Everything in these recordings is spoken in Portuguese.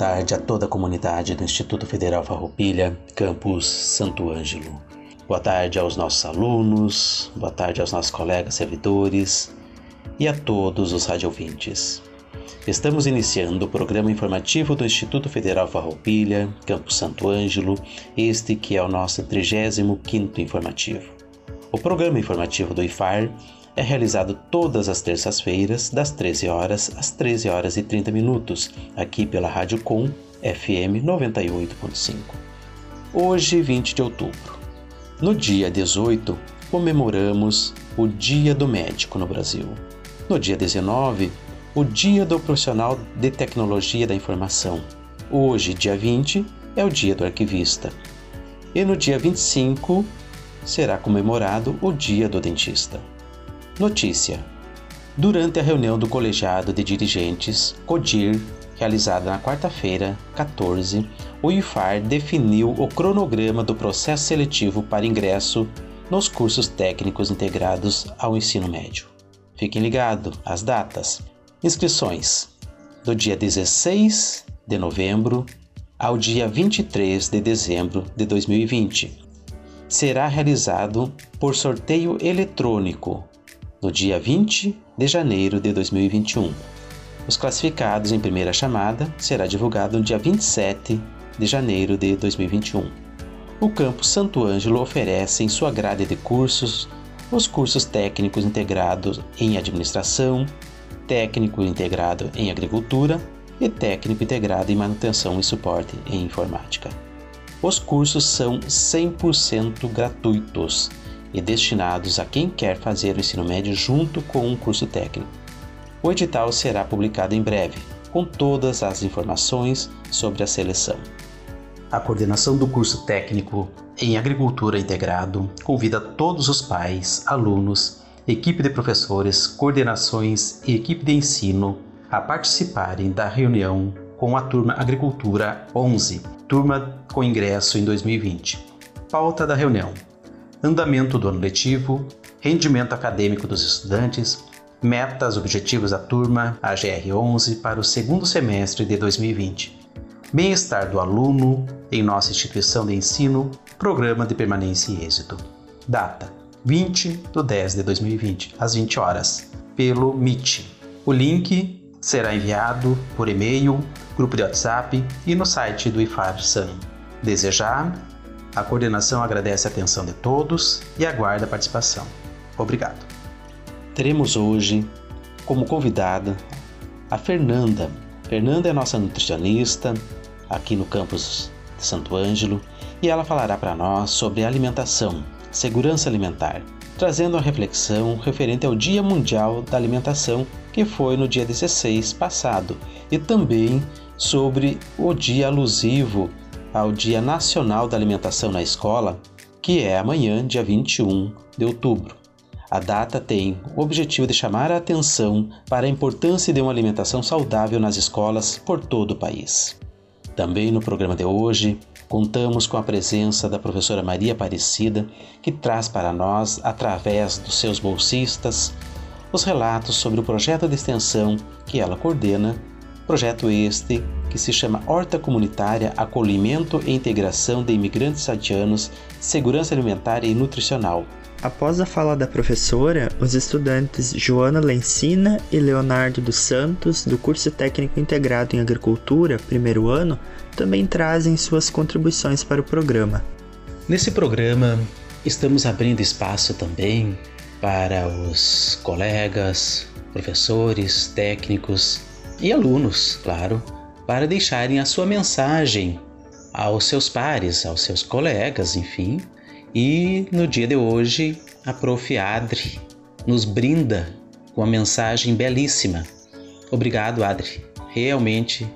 Tarde a toda a comunidade do Instituto Federal Farroupilha, campus Santo Ângelo. Boa tarde aos nossos alunos, boa tarde aos nossos colegas servidores e a todos os radiovintes. Estamos iniciando o programa informativo do Instituto Federal Farroupilha, campus Santo Ângelo, este que é o nosso 35º informativo. O programa informativo do IFAR é realizado todas as terças-feiras, das 13 horas às 13 horas e 30 minutos, aqui pela Rádio Com FM 98.5. Hoje, 20 de outubro. No dia 18, comemoramos o Dia do Médico no Brasil. No dia 19, o Dia do Profissional de Tecnologia da Informação. Hoje, dia 20, é o Dia do Arquivista. E no dia 25 será comemorado o Dia do Dentista. Notícia: Durante a reunião do colegiado de dirigentes, CODIR, realizada na quarta-feira, 14, o IFAR definiu o cronograma do processo seletivo para ingresso nos cursos técnicos integrados ao ensino médio. Fiquem ligados às datas. Inscrições: do dia 16 de novembro ao dia 23 de dezembro de 2020. Será realizado por sorteio eletrônico no dia 20 de janeiro de 2021. Os classificados em primeira chamada será divulgado no dia 27 de janeiro de 2021. O campus Santo Ângelo oferece em sua grade de cursos os cursos técnicos integrados em administração, técnico integrado em agricultura e técnico integrado em manutenção e suporte em informática. Os cursos são 100% gratuitos e destinados a quem quer fazer o ensino médio junto com um curso técnico. O edital será publicado em breve, com todas as informações sobre a seleção. A coordenação do curso técnico em Agricultura Integrado convida todos os pais, alunos, equipe de professores, coordenações e equipe de ensino a participarem da reunião com a turma Agricultura 11, turma com ingresso em 2020. Pauta da reunião: andamento do ano letivo, rendimento acadêmico dos estudantes, metas, objetivos da turma AGR11 para o segundo semestre de 2020, bem-estar do aluno em nossa instituição de ensino, programa de permanência e êxito. Data: 20 de 10 de 2020, às 20 horas, pelo Meet. O link será enviado por e-mail, grupo de WhatsApp e no site do IFAR-SAN. Desejar a coordenação agradece a atenção de todos e aguarda a participação. Obrigado. Teremos hoje como convidada a Fernanda. Fernanda é nossa nutricionista aqui no campus de Santo Ângelo e ela falará para nós sobre alimentação, segurança alimentar, trazendo uma reflexão referente ao Dia Mundial da Alimentação, que foi no dia 16 passado, e também sobre o dia alusivo ao Dia Nacional da Alimentação na Escola, que é amanhã, dia 21 de outubro. A data tem o objetivo de chamar a atenção para a importância de uma alimentação saudável nas escolas por todo o país. Também no programa de hoje, contamos com a presença da professora Maria Aparecida, que traz para nós, através dos seus bolsistas, os relatos sobre o projeto de extensão que ela coordena Projeto este que se chama Horta Comunitária Acolhimento e Integração de Imigrantes Haitianos, Segurança Alimentar e Nutricional. Após a fala da professora, os estudantes Joana Lencina e Leonardo dos Santos, do curso técnico integrado em agricultura, primeiro ano, também trazem suas contribuições para o programa. Nesse programa, estamos abrindo espaço também para os colegas, professores, técnicos e alunos, claro, para deixarem a sua mensagem aos seus pares, aos seus colegas, enfim. E no dia de hoje, a Prof. Adri nos brinda com uma mensagem belíssima. Obrigado, Adri. Realmente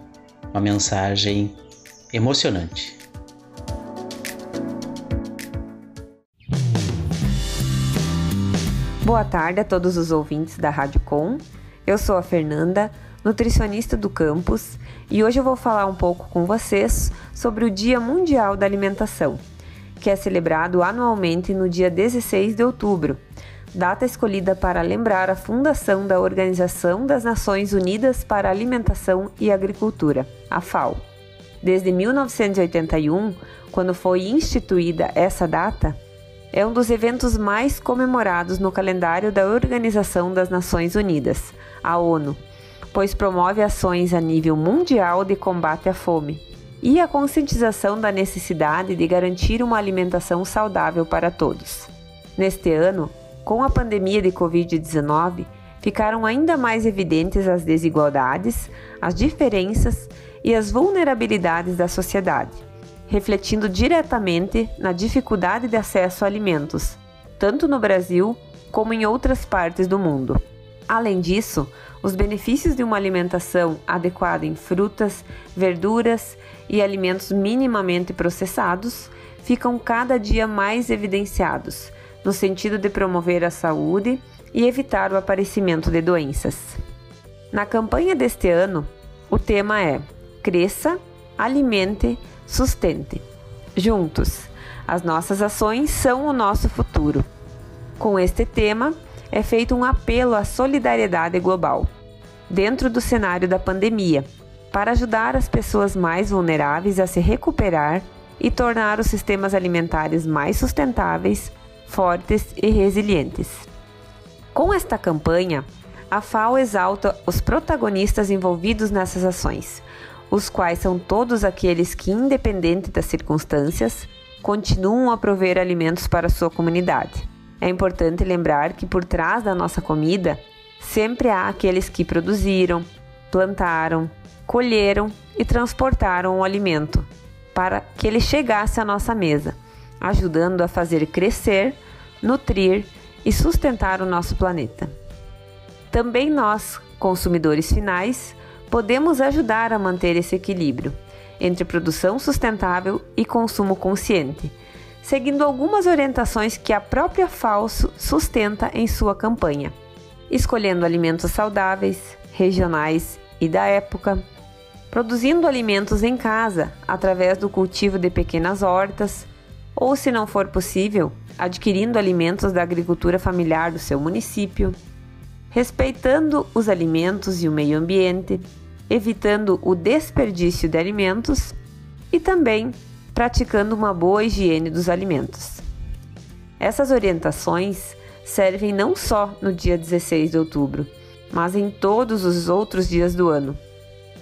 uma mensagem emocionante. Boa tarde a todos os ouvintes da Rádio Com. Eu sou a Fernanda, nutricionista do campus, e hoje eu vou falar um pouco com vocês sobre o Dia Mundial da Alimentação, que é celebrado anualmente no dia 16 de outubro, data escolhida para lembrar a fundação da Organização das Nações Unidas para Alimentação e Agricultura, a FAO. Desde 1981, quando foi instituída essa data, é um dos eventos mais comemorados no calendário da Organização das Nações Unidas, a ONU, pois promove ações a nível mundial de combate à fome e a conscientização da necessidade de garantir uma alimentação saudável para todos. Neste ano, com a pandemia de Covid-19, ficaram ainda mais evidentes as desigualdades, as diferenças e as vulnerabilidades da sociedade refletindo diretamente na dificuldade de acesso a alimentos, tanto no Brasil como em outras partes do mundo. Além disso, os benefícios de uma alimentação adequada em frutas, verduras e alimentos minimamente processados ficam cada dia mais evidenciados, no sentido de promover a saúde e evitar o aparecimento de doenças. Na campanha deste ano, o tema é Cresça, Alimente, sustente. Juntos, as nossas ações são o nosso futuro. Com este tema, é feito um apelo à solidariedade global, dentro do cenário da pandemia, para ajudar as pessoas mais vulneráveis a se recuperar e tornar os sistemas alimentares mais sustentáveis, fortes e resilientes. Com esta campanha, a FAO exalta os protagonistas envolvidos nessas ações, os quais são todos aqueles que, independente das circunstâncias, continuam a prover alimentos para sua comunidade. É importante lembrar que por trás da nossa comida sempre há aqueles que produziram, plantaram, colheram e transportaram o alimento para que ele chegasse à nossa mesa, ajudando a fazer crescer, nutrir e sustentar o nosso planeta. Também nós, consumidores finais, podemos ajudar a manter esse equilíbrio entre produção sustentável e consumo consciente, seguindo algumas orientações que a própria FAO sustenta em sua campanha, escolhendo alimentos saudáveis, regionais e da época, produzindo alimentos em casa através do cultivo de pequenas hortas, ou, se não for possível, adquirindo alimentos da agricultura familiar do seu município, respeitando os alimentos e o meio ambiente evitando o desperdício de alimentos e também praticando uma boa higiene dos alimentos. Essas orientações servem não só no dia 16 de outubro, mas em todos os outros dias do ano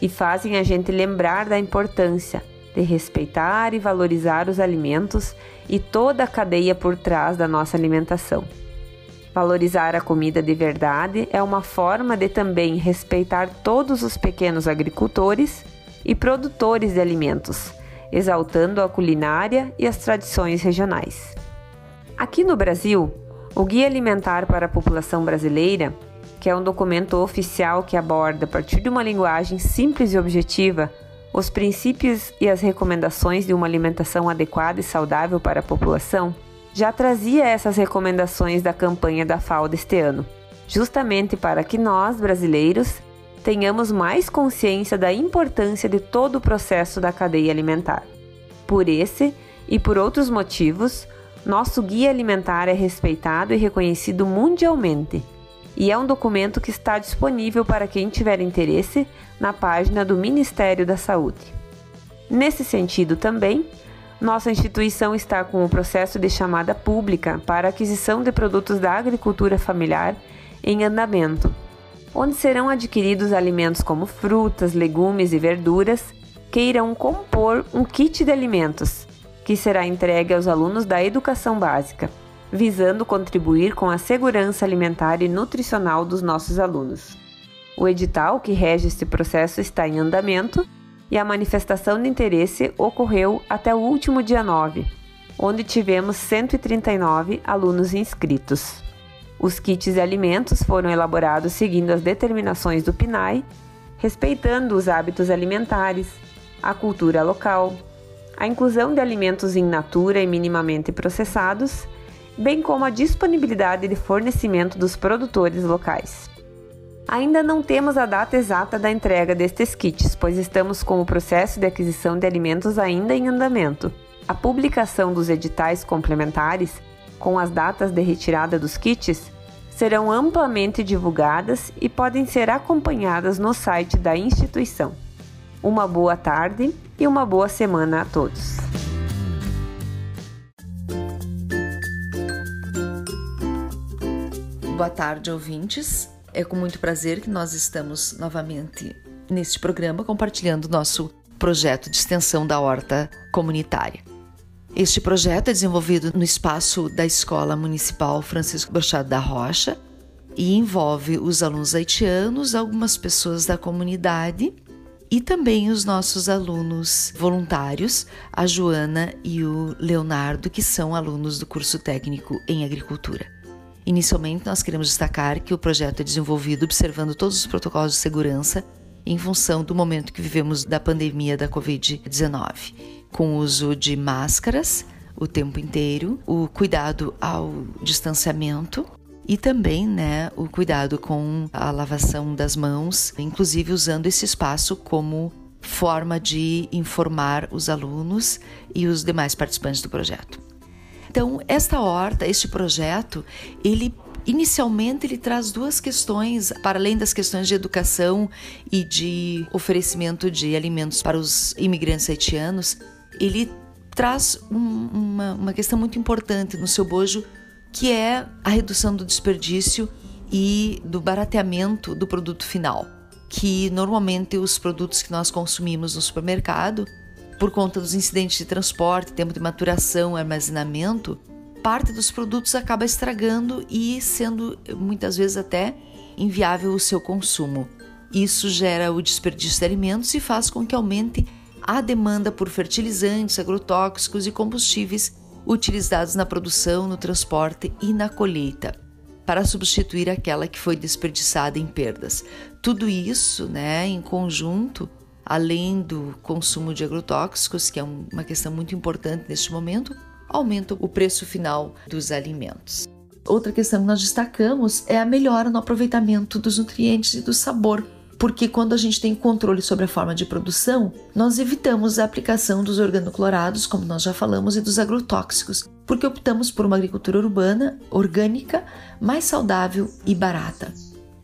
e fazem a gente lembrar da importância de respeitar e valorizar os alimentos e toda a cadeia por trás da nossa alimentação. Valorizar a comida de verdade é uma forma de também respeitar todos os pequenos agricultores e produtores de alimentos, exaltando a culinária e as tradições regionais. Aqui no Brasil, o Guia Alimentar para a População Brasileira, que é um documento oficial que aborda, a partir de uma linguagem simples e objetiva, os princípios e as recomendações de uma alimentação adequada e saudável para a população, já trazia essas recomendações da campanha da FAO deste ano, justamente para que nós, brasileiros, tenhamos mais consciência da importância de todo o processo da cadeia alimentar. Por esse e por outros motivos, nosso guia alimentar é respeitado e reconhecido mundialmente e é um documento que está disponível para quem tiver interesse na página do Ministério da Saúde. Nesse sentido, também, nossa instituição está com o processo de chamada pública para aquisição de produtos da agricultura familiar em andamento, onde serão adquiridos alimentos como frutas, legumes e verduras que irão compor um kit de alimentos, que será entregue aos alunos da educação básica, visando contribuir com a segurança alimentar e nutricional dos nossos alunos. O edital que rege este processo está em andamento e a manifestação de interesse ocorreu até o último dia 9, onde tivemos 139 alunos inscritos. Os kits de alimentos foram elaborados seguindo as determinações do PNAE, respeitando os hábitos alimentares, a cultura local, a inclusão de alimentos in natura e minimamente processados, bem como a disponibilidade de fornecimento dos produtores locais. Ainda não temos a data exata da entrega destes kits, pois estamos com o processo de aquisição de alimentos ainda em andamento. A publicação dos editais complementares, com as datas de retirada dos kits, serão amplamente divulgadas e podem ser acompanhadas no site da instituição. Uma boa tarde e uma boa semana a todos. Boa tarde, ouvintes. É com muito prazer que nós estamos novamente neste programa compartilhando nosso projeto de extensão da horta comunitária. Este projeto é desenvolvido no espaço da Escola Municipal Francisco Brochado da Rocha e envolve os alunos haitianos, algumas pessoas da comunidade e também os nossos alunos voluntários, a Joana e o Leonardo, que são alunos do curso técnico em agricultura. Inicialmente, nós queremos destacar que o projeto é desenvolvido observando todos os protocolos de segurança em função do momento que vivemos da pandemia da Covid-19, com o uso de máscaras o tempo inteiro, o cuidado ao distanciamento e também né, o cuidado com a lavação das mãos, inclusive usando esse espaço como forma de informar os alunos e os demais participantes do projeto. Então, esta horta, este projeto, ele Inicialmente, ele traz duas questões, para além das questões de educação e de oferecimento de alimentos para os imigrantes haitianos, ele traz um, uma, uma questão muito importante no seu bojo, que é a redução do desperdício e do barateamento do produto final. Que normalmente os produtos que nós consumimos no supermercado por conta dos incidentes de transporte, tempo de maturação, armazenamento, parte dos produtos acaba estragando e sendo muitas vezes até inviável o seu consumo. Isso gera o desperdício de alimentos e faz com que aumente a demanda por fertilizantes, agrotóxicos e combustíveis utilizados na produção, no transporte e na colheita, para substituir aquela que foi desperdiçada em perdas. Tudo isso, né, em conjunto, além do consumo de agrotóxicos, que é uma questão muito importante neste momento, aumenta o preço final dos alimentos. Outra questão que nós destacamos é a melhora no aproveitamento dos nutrientes e do sabor, porque quando a gente tem controle sobre a forma de produção, nós evitamos a aplicação dos organoclorados, como nós já falamos, e dos agrotóxicos, porque optamos por uma agricultura urbana, orgânica, mais saudável e barata.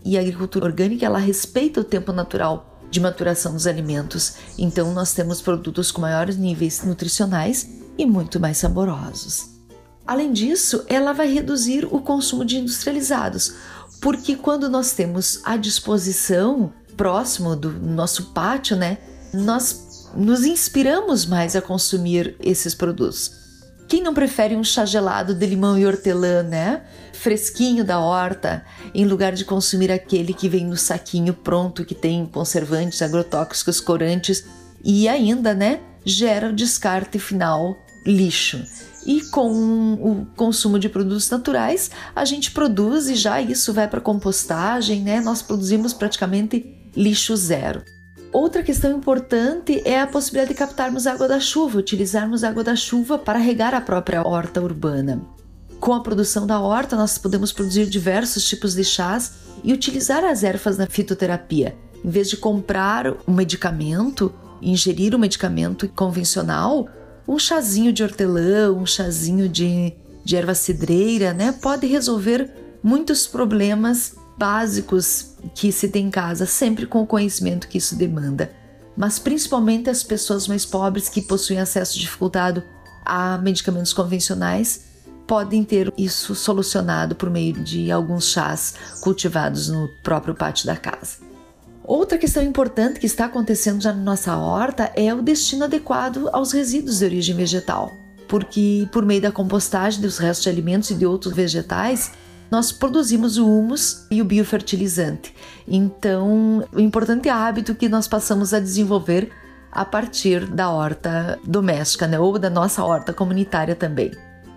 E a agricultura orgânica, ela respeita o tempo natural de maturação dos alimentos. Então, nós temos produtos com maiores níveis nutricionais e muito mais saborosos. Além disso, ela vai reduzir o consumo de industrializados, porque quando nós temos à disposição, próximo do nosso pátio, né, nós nos inspiramos mais a consumir esses produtos. Quem não prefere um chá gelado de limão e hortelã, né? Fresquinho da horta, em lugar de consumir aquele que vem no saquinho pronto, que tem conservantes, agrotóxicos, corantes e ainda, né? Gera o descarte final lixo. E com o consumo de produtos naturais, a gente produz e já isso vai para compostagem, né? Nós produzimos praticamente lixo zero. Outra questão importante é a possibilidade de captarmos água da chuva, utilizarmos água da chuva para regar a própria horta urbana. Com a produção da horta, nós podemos produzir diversos tipos de chás e utilizar as ervas na fitoterapia. Em vez de comprar um medicamento, ingerir um medicamento convencional, um chazinho de hortelã, um chazinho de, de erva cidreira, né, pode resolver muitos problemas básicos que se tem em casa, sempre com o conhecimento que isso demanda. Mas principalmente as pessoas mais pobres que possuem acesso dificultado a medicamentos convencionais podem ter isso solucionado por meio de alguns chás cultivados no próprio pátio da casa. Outra questão importante que está acontecendo já na nossa horta é o destino adequado aos resíduos de origem vegetal, porque por meio da compostagem dos restos de alimentos e de outros vegetais, nós produzimos o humus e o biofertilizante. Então, o importante hábito que nós passamos a desenvolver a partir da horta doméstica, né? ou da nossa horta comunitária também.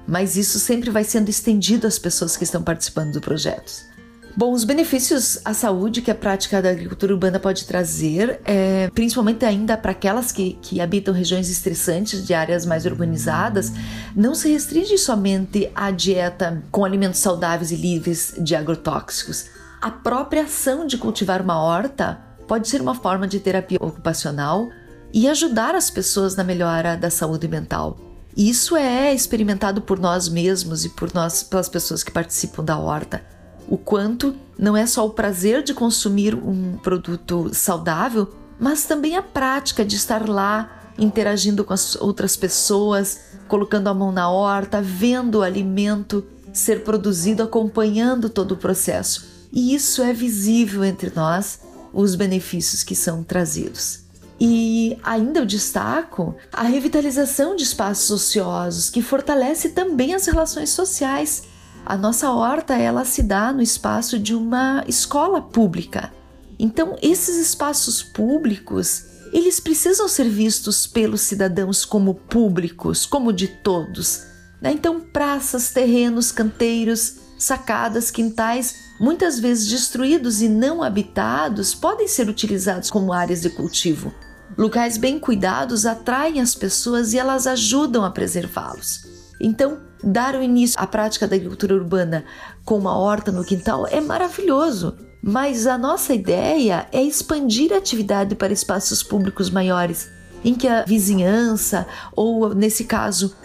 mas isso sempre vai sendo estendido às pessoas que estão participando do projeto. Bom, os benefícios à saúde que a prática da agricultura urbana pode trazer, é, principalmente ainda para aquelas que, que habitam regiões estressantes de áreas mais urbanizadas, não se restringe somente à dieta com alimentos saudáveis e livres de agrotóxicos. A própria ação de cultivar uma horta pode ser uma forma de terapia ocupacional e ajudar as pessoas na melhora da saúde mental. Isso é experimentado por nós mesmos e por nós, pelas pessoas que participam da horta. O quanto não é só o prazer de consumir um produto saudável, mas também a prática de estar lá interagindo com as outras pessoas, colocando a mão na horta, vendo o alimento ser produzido, acompanhando todo o processo. E isso é visível entre nós, os benefícios que são trazidos. E ainda eu destaco a revitalização de espaços ociosos, que fortalece também as relações sociais. A nossa horta, ela se dá no espaço de uma escola pública. Então, esses espaços públicos, eles precisam ser vistos pelos cidadãos como públicos, como de todos. Né? Então, praças, terrenos, canteiros, sacadas, quintais, muitas vezes destruídos e não habitados, podem ser utilizados como áreas de cultivo. Locais bem cuidados atraem as pessoas e elas ajudam a preservá-los. Então, dar início à prática da agricultura urbana com uma horta no quintal é maravilhoso, mas a nossa ideia é expandir a atividade para espaços públicos maiores, em que a vizinhança, ou nesse caso,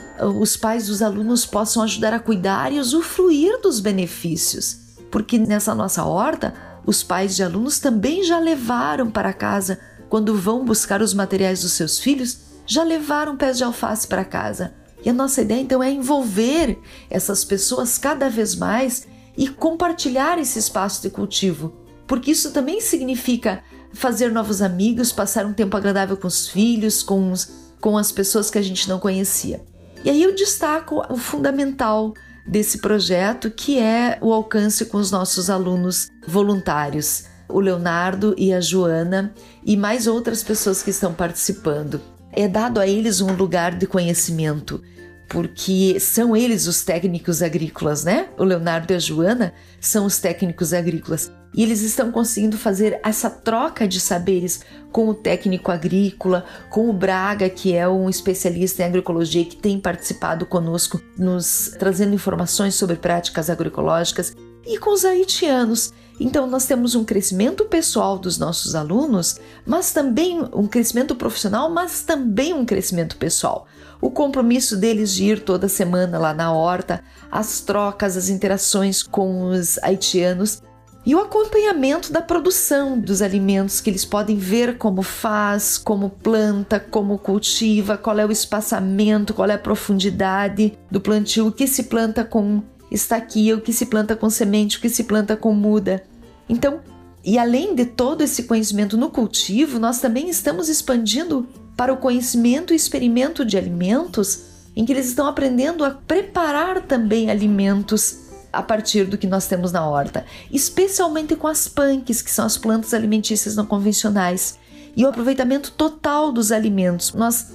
os pais dos alunos possam ajudar a cuidar e usufruir dos benefícios. Porque nessa nossa horta, os pais de alunos também já levaram para casa quando vão buscar os materiais dos seus filhos, já levaram pés de alface para casa. E a nossa ideia então é envolver essas pessoas cada vez mais e compartilhar esse espaço de cultivo, porque isso também significa fazer novos amigos, passar um tempo agradável com os filhos, com, os, com as pessoas que a gente não conhecia. E aí eu destaco o fundamental desse projeto, que é o alcance com os nossos alunos voluntários o Leonardo e a Joana e mais outras pessoas que estão participando. É dado a eles um lugar de conhecimento, porque são eles os técnicos agrícolas, né? O Leonardo e a Joana são os técnicos agrícolas. E eles estão conseguindo fazer essa troca de saberes com o técnico agrícola, com o Braga, que é um especialista em agroecologia que tem participado conosco, nos trazendo informações sobre práticas agroecológicas, e com os haitianos, então, nós temos um crescimento pessoal dos nossos alunos, mas também um crescimento profissional, mas também um crescimento pessoal. O compromisso deles de ir toda semana lá na horta, as trocas, as interações com os haitianos e o acompanhamento da produção dos alimentos que eles podem ver como faz, como planta, como cultiva, qual é o espaçamento, qual é a profundidade do plantio, o que se planta com está aqui o que se planta com semente, o que se planta com muda. Então, e além de todo esse conhecimento no cultivo, nós também estamos expandindo para o conhecimento e experimento de alimentos, em que eles estão aprendendo a preparar também alimentos a partir do que nós temos na horta, especialmente com as punks, que são as plantas alimentícias não convencionais, e o aproveitamento total dos alimentos. Nós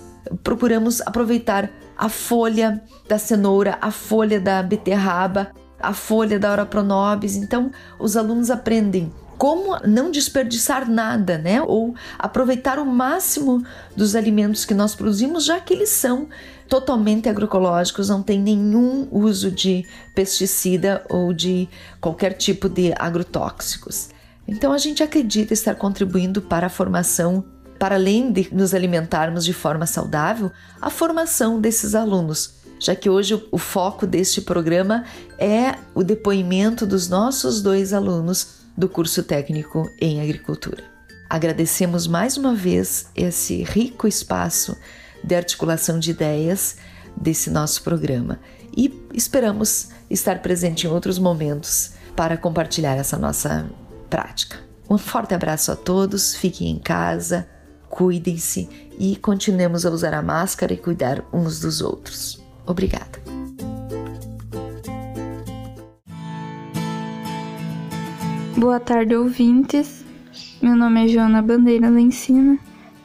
procuramos aproveitar a folha da cenoura, a folha da beterraba, a folha da ora pronobis. Então, os alunos aprendem como não desperdiçar nada, né? Ou aproveitar o máximo dos alimentos que nós produzimos, já que eles são totalmente agroecológicos, não tem nenhum uso de pesticida ou de qualquer tipo de agrotóxicos. Então a gente acredita estar contribuindo para a formação para além de nos alimentarmos de forma saudável, a formação desses alunos, já que hoje o foco deste programa é o depoimento dos nossos dois alunos do curso técnico em agricultura. Agradecemos mais uma vez esse rico espaço de articulação de ideias desse nosso programa e esperamos estar presente em outros momentos para compartilhar essa nossa prática. Um forte abraço a todos, fiquem em casa, cuidem-se e continuemos a usar a máscara e cuidar uns dos outros. Obrigada. Boa tarde, ouvintes. Meu nome é Joana Bandeira Lencina,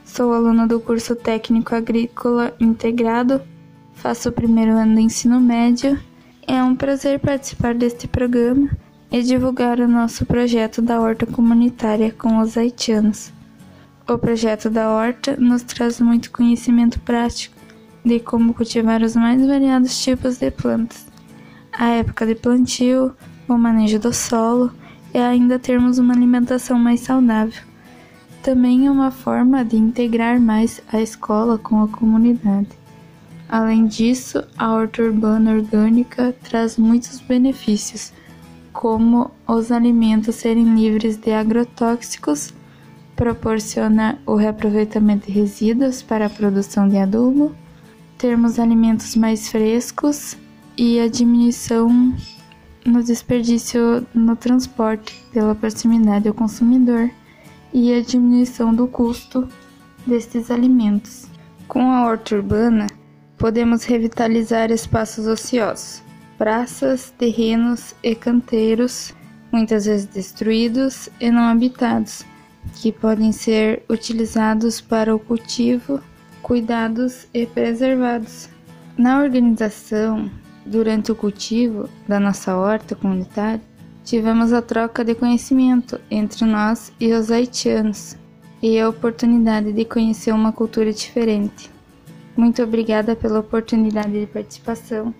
sou aluna do curso técnico agrícola integrado, faço o primeiro ano do ensino médio. É um prazer participar deste programa e divulgar o nosso projeto da horta comunitária com os haitianos. O projeto da horta nos traz muito conhecimento prático de como cultivar os mais variados tipos de plantas, a época de plantio, o manejo do solo e ainda termos uma alimentação mais saudável. Também é uma forma de integrar mais a escola com a comunidade. Além disso, a horta urbana orgânica traz muitos benefícios, como os alimentos serem livres de agrotóxicos, proporciona o reaproveitamento de resíduos para a produção de adubo, termos alimentos mais frescos e a diminuição no desperdício no transporte pela proximidade ao consumidor e a diminuição do custo destes alimentos. Com a horta urbana, podemos revitalizar espaços ociosos, praças, terrenos e canteiros, muitas vezes destruídos e não habitados, que podem ser utilizados para o cultivo cuidados e preservados. Na organização, durante o cultivo da nossa horta comunitária, tivemos a troca de conhecimento entre nós e os haitianos e a oportunidade de conhecer uma cultura diferente. Muito obrigada pela oportunidade de participação.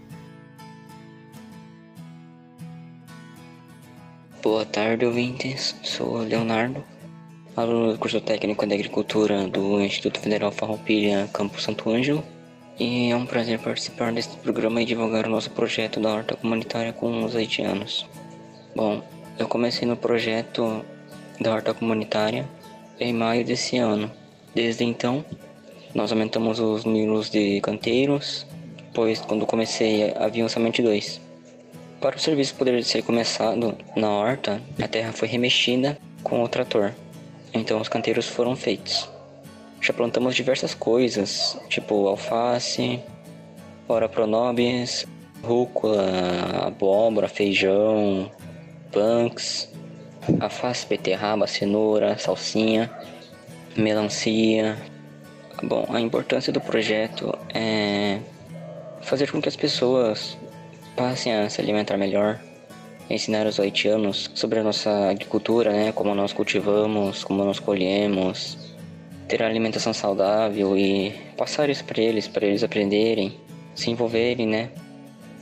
Boa tarde, ouvintes. Sou Leonardo, aluno do curso técnico de agricultura do Instituto Federal Farroupilha, Campo Santo Ângelo. E é um prazer participar deste programa e divulgar o nosso projeto da horta comunitária com os haitianos. Bom, eu comecei no projeto da horta comunitária em maio desse ano. Desde então, nós aumentamos os números de canteiros, pois quando comecei haviam somente dois. Para o serviço poder ser começado na horta, a terra foi remexida com o trator. Então os canteiros foram feitos. Já plantamos diversas coisas, tipo alface, ora pronobis, rúcula, abóbora, feijão, punks, alface, beterraba, cenoura, salsinha, melancia. Bom, a importância do projeto é fazer com que as pessoas passem a se alimentar melhor, ensinar os haitianos sobre a nossa agricultura, né, como nós cultivamos, como nós colhemos, ter alimentação saudável e passar isso para eles, para eles aprenderem, se envolverem, né.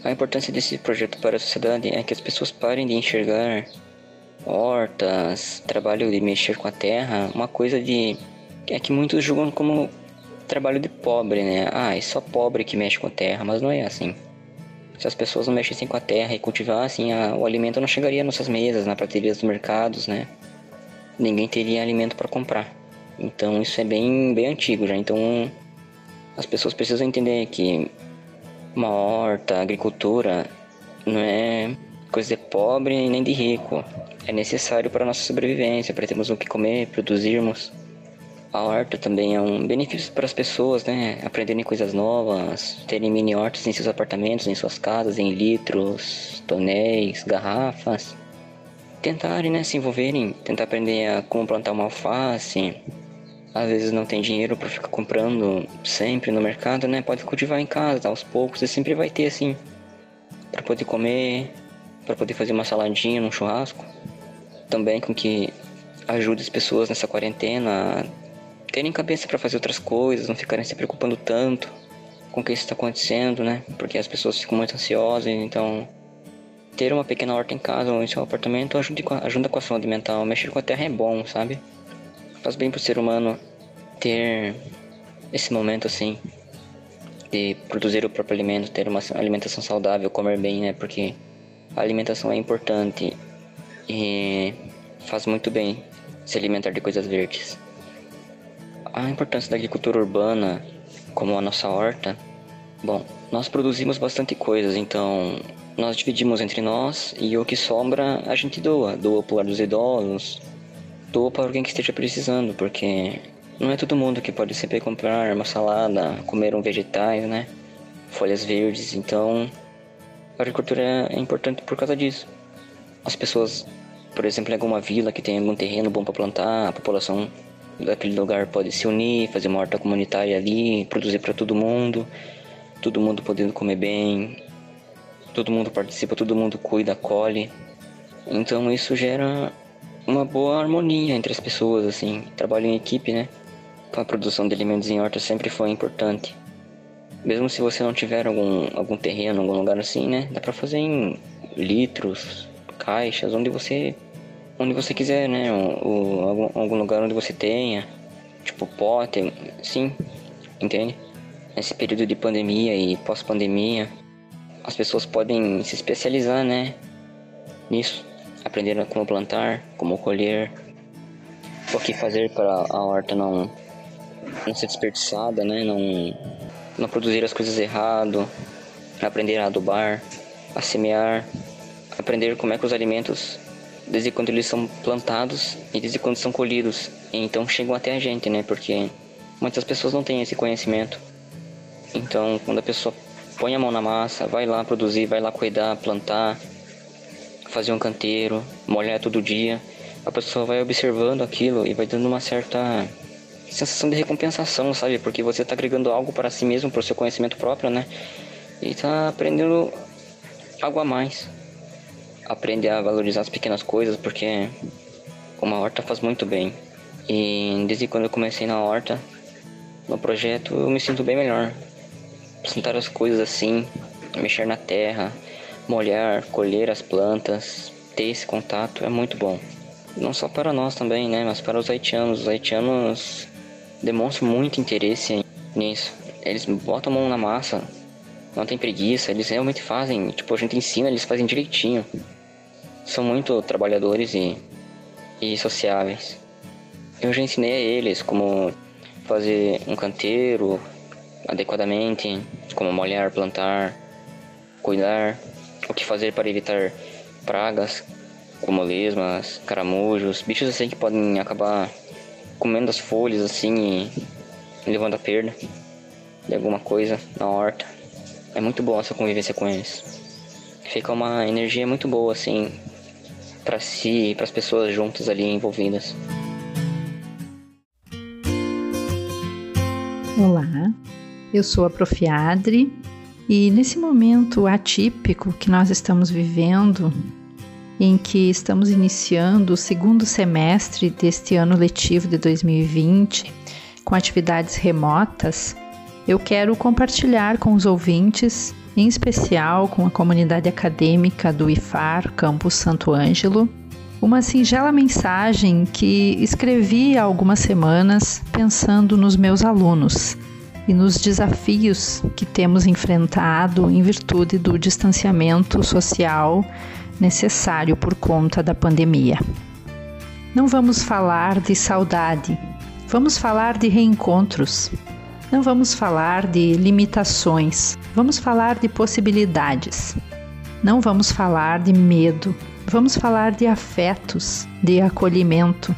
A importância desse projeto para a sociedade é que as pessoas parem de enxergar hortas, trabalho de mexer com a terra, uma coisa de é que muitos julgam como trabalho de pobre, né? Ah, é só pobre que mexe com a terra, mas não é assim. Se as pessoas não mexessem com a terra e cultivassem, a, o alimento não chegaria às nossas mesas, na prateleira dos mercados, né? Ninguém teria alimento para comprar. Então isso é bem, bem antigo já. Então as pessoas precisam entender que uma horta, agricultura, não é coisa de pobre nem de rico. É necessário para nossa sobrevivência, para termos o que comer, produzirmos. A horta também é um benefício para as pessoas, né? Aprenderem coisas novas, terem mini hortas em seus apartamentos, em suas casas, em litros, tonéis, garrafas. Tentarem, né, se envolverem, tentar aprender a como plantar uma alface. Às vezes não tem dinheiro para ficar comprando sempre no mercado, né? Pode cultivar em casa, aos poucos, e sempre vai ter assim para poder comer, para poder fazer uma saladinha no churrasco. Também com que ajude as pessoas nessa quarentena terem cabeça para fazer outras coisas, não ficarem se preocupando tanto com o que está acontecendo, né? Porque as pessoas ficam muito ansiosas, então ter uma pequena horta em casa ou em seu apartamento ajuda com a, ajuda com a saúde mental. Mexer com a terra é bom, sabe? Faz bem pro ser humano ter esse momento assim de produzir o próprio alimento, ter uma alimentação saudável, comer bem, né? Porque a alimentação é importante e faz muito bem se alimentar de coisas verdes a importância da agricultura urbana, como a nossa horta, bom, nós produzimos bastante coisas, então nós dividimos entre nós e o que sobra a gente doa. Doa para os idosos, doa para alguém que esteja precisando, porque não é todo mundo que pode sempre comprar uma salada, comer um vegetais, né? Folhas verdes, então a agricultura é importante por causa disso. As pessoas, por exemplo, em alguma vila que tem algum terreno bom para plantar, a população daquele lugar pode se unir, fazer uma horta comunitária ali, produzir para todo mundo. todo mundo podendo comer bem, todo mundo participa, todo mundo cuida, colhe. Então isso gera uma boa harmonia entre as pessoas, assim. Trabalho em equipe, né? A produção de alimentos em horta sempre foi importante. Mesmo se você não tiver algum, algum terreno, algum lugar assim, né? Dá pra fazer em litros, caixas, onde você onde você quiser, né? O, o, algum, algum lugar onde você tenha, tipo pote, sim, entende? Nesse período de pandemia e pós-pandemia, as pessoas podem se especializar, né? Nisso, aprender como plantar, como colher, o que fazer para a horta não não ser desperdiçada, né? Não não produzir as coisas errado, aprender a adubar, a semear, aprender como é que os alimentos desde quando eles são plantados e desde quando são colhidos. Então chegam até a gente, né? Porque muitas pessoas não têm esse conhecimento. Então, quando a pessoa põe a mão na massa, vai lá produzir, vai lá cuidar, plantar, fazer um canteiro, molhar todo dia, a pessoa vai observando aquilo e vai dando uma certa sensação de recompensação, sabe? Porque você está agregando algo para si mesmo, para o seu conhecimento próprio, né? E está aprendendo algo a mais aprender a valorizar as pequenas coisas, porque uma horta faz muito bem. E desde quando eu comecei na horta, no projeto, eu me sinto bem melhor. Plantar as coisas assim, mexer na terra, molhar, colher as plantas, ter esse contato é muito bom. Não só para nós também, né, mas para os haitianos. Os haitianos demonstram muito interesse nisso. Eles botam a mão na massa, não tem preguiça, eles realmente fazem, tipo, a gente ensina, eles fazem direitinho são muito trabalhadores e, e sociáveis. Eu já ensinei a eles como fazer um canteiro adequadamente, como molhar, plantar, cuidar, o que fazer para evitar pragas como lesmas, caramujos, bichos assim que podem acabar comendo as folhas assim e levando a perda de alguma coisa na horta. É muito boa essa convivência com eles. Fica uma energia muito boa assim para si e para as pessoas juntas ali envolvidas. Olá, eu sou a Profiadre e nesse momento atípico que nós estamos vivendo, em que estamos iniciando o segundo semestre deste ano letivo de 2020 com atividades remotas, eu quero compartilhar com os ouvintes em especial com a comunidade acadêmica do IFAR, Campus Santo Ângelo, uma singela mensagem que escrevi há algumas semanas pensando nos meus alunos e nos desafios que temos enfrentado em virtude do distanciamento social necessário por conta da pandemia. Não vamos falar de saudade, vamos falar de reencontros. Não vamos falar de limitações, vamos falar de possibilidades. Não vamos falar de medo, vamos falar de afetos, de acolhimento.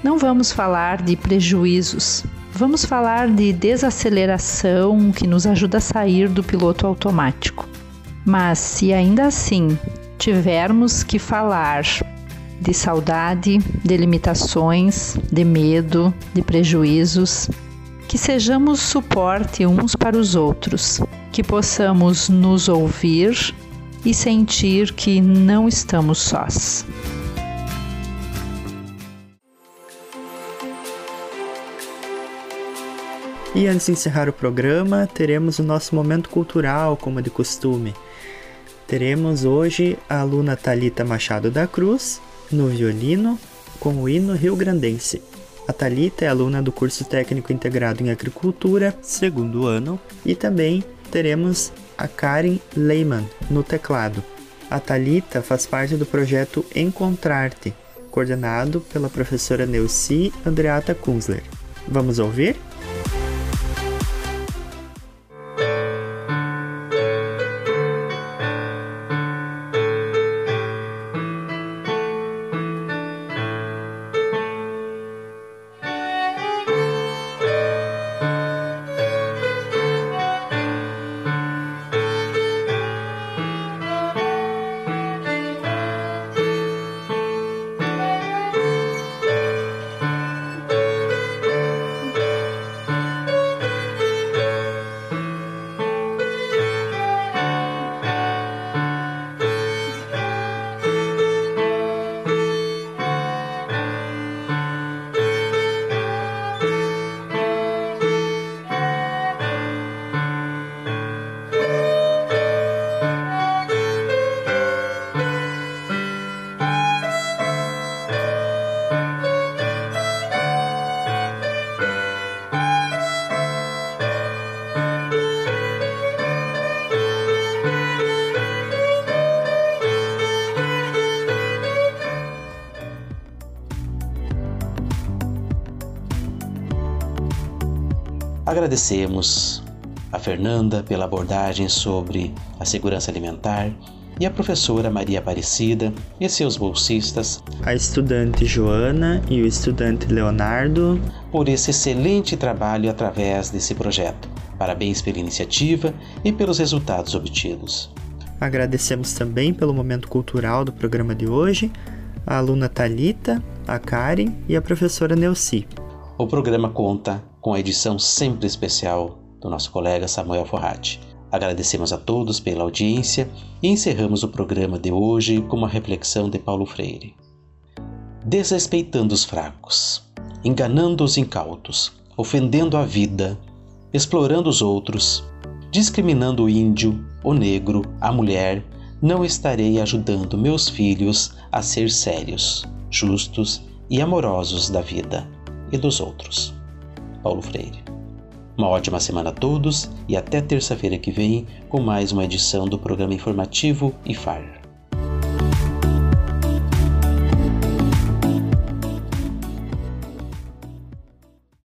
Não vamos falar de prejuízos, vamos falar de desaceleração que nos ajuda a sair do piloto automático. Mas se ainda assim tivermos que falar de saudade, de limitações, de medo, de prejuízos, que sejamos suporte uns para os outros, que possamos nos ouvir e sentir que não estamos sós. E antes de encerrar o programa, teremos o nosso momento cultural, como de costume. Teremos hoje a aluna Talita Machado da Cruz no violino com o hino rio-grandense. A Talita é aluna do curso técnico integrado em agricultura, segundo ano, e também teremos a Karen Lehmann no teclado. A Talita faz parte do projeto Encontrarte, coordenado pela professora Neuci Andreata Kunzler. Vamos ouvir? Agradecemos a Fernanda pela abordagem sobre a segurança alimentar e a professora Maria Aparecida e seus bolsistas, a estudante Joana e o estudante Leonardo, por esse excelente trabalho através desse projeto. Parabéns pela iniciativa e pelos resultados obtidos. Agradecemos também pelo momento cultural do programa de hoje a aluna Talita, a Karen e a professora Neuci. O programa conta com a edição sempre especial do nosso colega Samuel Forratti. Agradecemos a todos pela audiência e encerramos o programa de hoje com uma reflexão de Paulo Freire. Desrespeitando os fracos, enganando os incautos, ofendendo a vida, explorando os outros, discriminando o índio, o negro, a mulher, não estarei ajudando meus filhos a ser sérios, justos e amorosos da vida e dos outros. Paulo Freire. Uma ótima semana a todos e até terça-feira que vem com mais uma edição do programa informativo IFAR.